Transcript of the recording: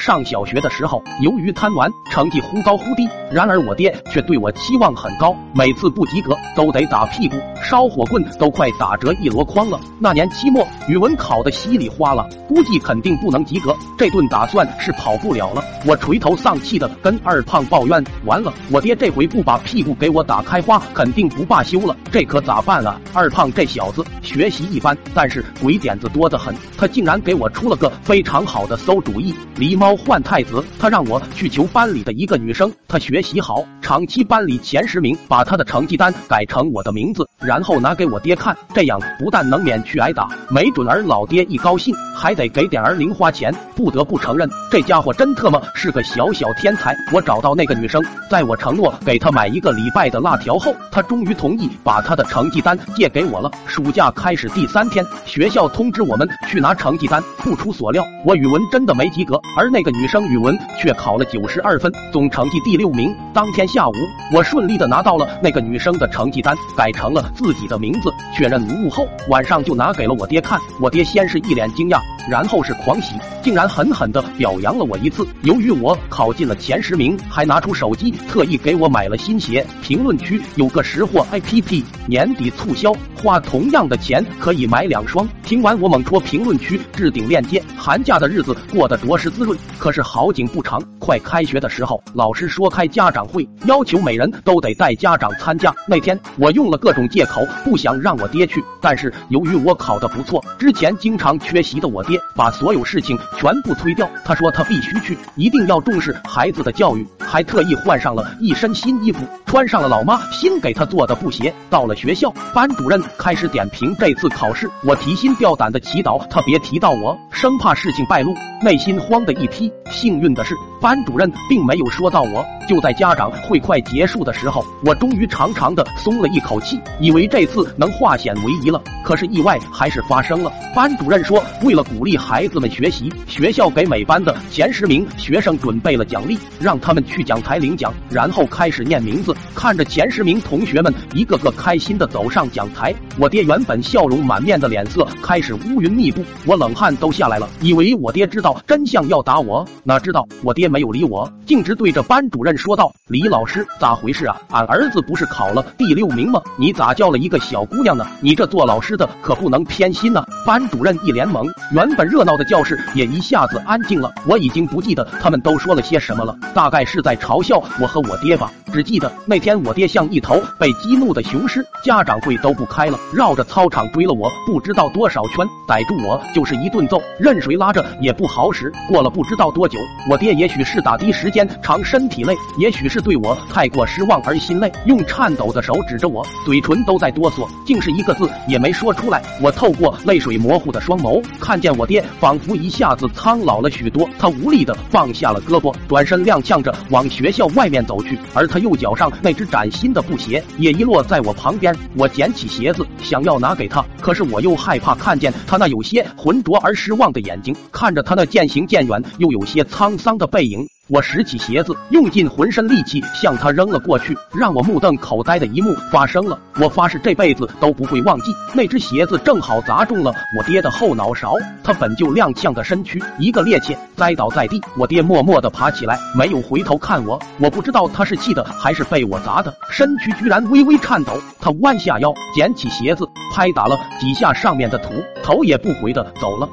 上小学的时候，由于贪玩，成绩忽高忽低。然而我爹却对我期望很高，每次不及格都得打屁股，烧火棍都快打折一箩筐了。那年期末语文考得稀里哗啦，估计肯定不能及格，这顿打算是跑不了了。我垂头丧气的跟二胖抱怨：“完了，我爹这回不把屁股给我打开花，肯定不罢休了，这可咋办啊？”二胖这小子学习一般，但是鬼点子多得很，他竟然给我出了个非常好的馊主意。狸猫换太子，他让我去求班里的一个女生，她学习好，长期班里前十名，把她的成绩单改成我的名字，然后拿给我爹看，这样不但能免去挨打，没准儿老爹一高兴还得给点儿零花钱。不得不承认，这家伙真特么是个小小天才。我找到那个女生，在我承诺给她买一个礼拜的辣条后，她终于同意把她的成绩单借给我了。暑假开始第三天，学校通知我们去拿成绩单，不出所料，我语文真的没及格。而那个女生语文却考了九十二分，总成绩第六名。当天下午，我顺利的拿到了那个女生的成绩单，改成了自己的名字，确认无误后，晚上就拿给了我爹看。我爹先是一脸惊讶，然后是狂喜，竟然狠狠的表扬了我一次。由于我考进了前十名，还拿出手机特意给我买了新鞋。评论区有个识货 APP，年底促销，花同样的钱可以买两双。听完我猛戳评论区置顶链接，寒假的日子过得着实。滋润，可是好景不长，快开学的时候，老师说开家长会，要求每人都得带家长参加。那天我用了各种借口，不想让我爹去，但是由于我考得不错，之前经常缺席的我爹把所有事情全部推掉。他说他必须去，一定要重视孩子的教育，还特意换上了一身新衣服，穿上了老妈新给他做的布鞋。到了学校，班主任开始点评这次考试，我提心吊胆的祈祷他别提到我，生怕事情败露，内心慌。的一批，幸运的是，班主任并没有说到我。就在家长会快结束的时候，我终于长长的松了一口气，以为这次能化险为夷了。可是意外还是发生了。班主任说，为了鼓励孩子们学习，学校给每班的前十名学生准备了奖励，让他们去讲台领奖，然后开始念名字。看着前十名同学们一个个开心的走上讲台，我爹原本笑容满面的脸色开始乌云密布，我冷汗都下来了，以为我爹知道真相要打我，哪知道我爹没有理我，径直对着班主任。说道：“李老师，咋回事啊？俺儿子不是考了第六名吗？你咋叫了一个小姑娘呢？你这做老师的可不能偏心呢。”班主任一脸懵，原本热闹的教室也一下子安静了。我已经不记得他们都说了些什么了，大概是在嘲笑我和我爹吧。只记得那天我爹像一头被激怒的雄狮，家长会都不开了，绕着操场追了我不知道多少圈，逮住我就是一顿揍，任谁拉着也不好使。过了不知道多久，我爹也许是打的时间长，身体累。也许是对我太过失望而心累，用颤抖的手指着我，嘴唇都在哆嗦，竟是一个字也没说出来。我透过泪水水模糊的双眸，看见我爹仿佛一下子苍老了许多。他无力的放下了胳膊，转身踉跄着往学校外面走去。而他右脚上那只崭新的布鞋也遗落在我旁边。我捡起鞋子想要拿给他，可是我又害怕看见他那有些浑浊而失望的眼睛，看着他那渐行渐远又有些沧桑的背影。我拾起鞋子，用尽浑身力气向他扔了过去。让我目瞪口呆的一幕发生了，我发誓这辈子都不会忘记。那只鞋子正好砸中了我爹的后脑勺，他本就踉跄的身躯一个趔趄，栽倒在地。我爹默默地爬起来，没有回头看我。我不知道他是气的还是被我砸的，身躯居然微微颤抖。他弯下腰，捡起鞋子，拍打了几下上面的土，头也不回的走了。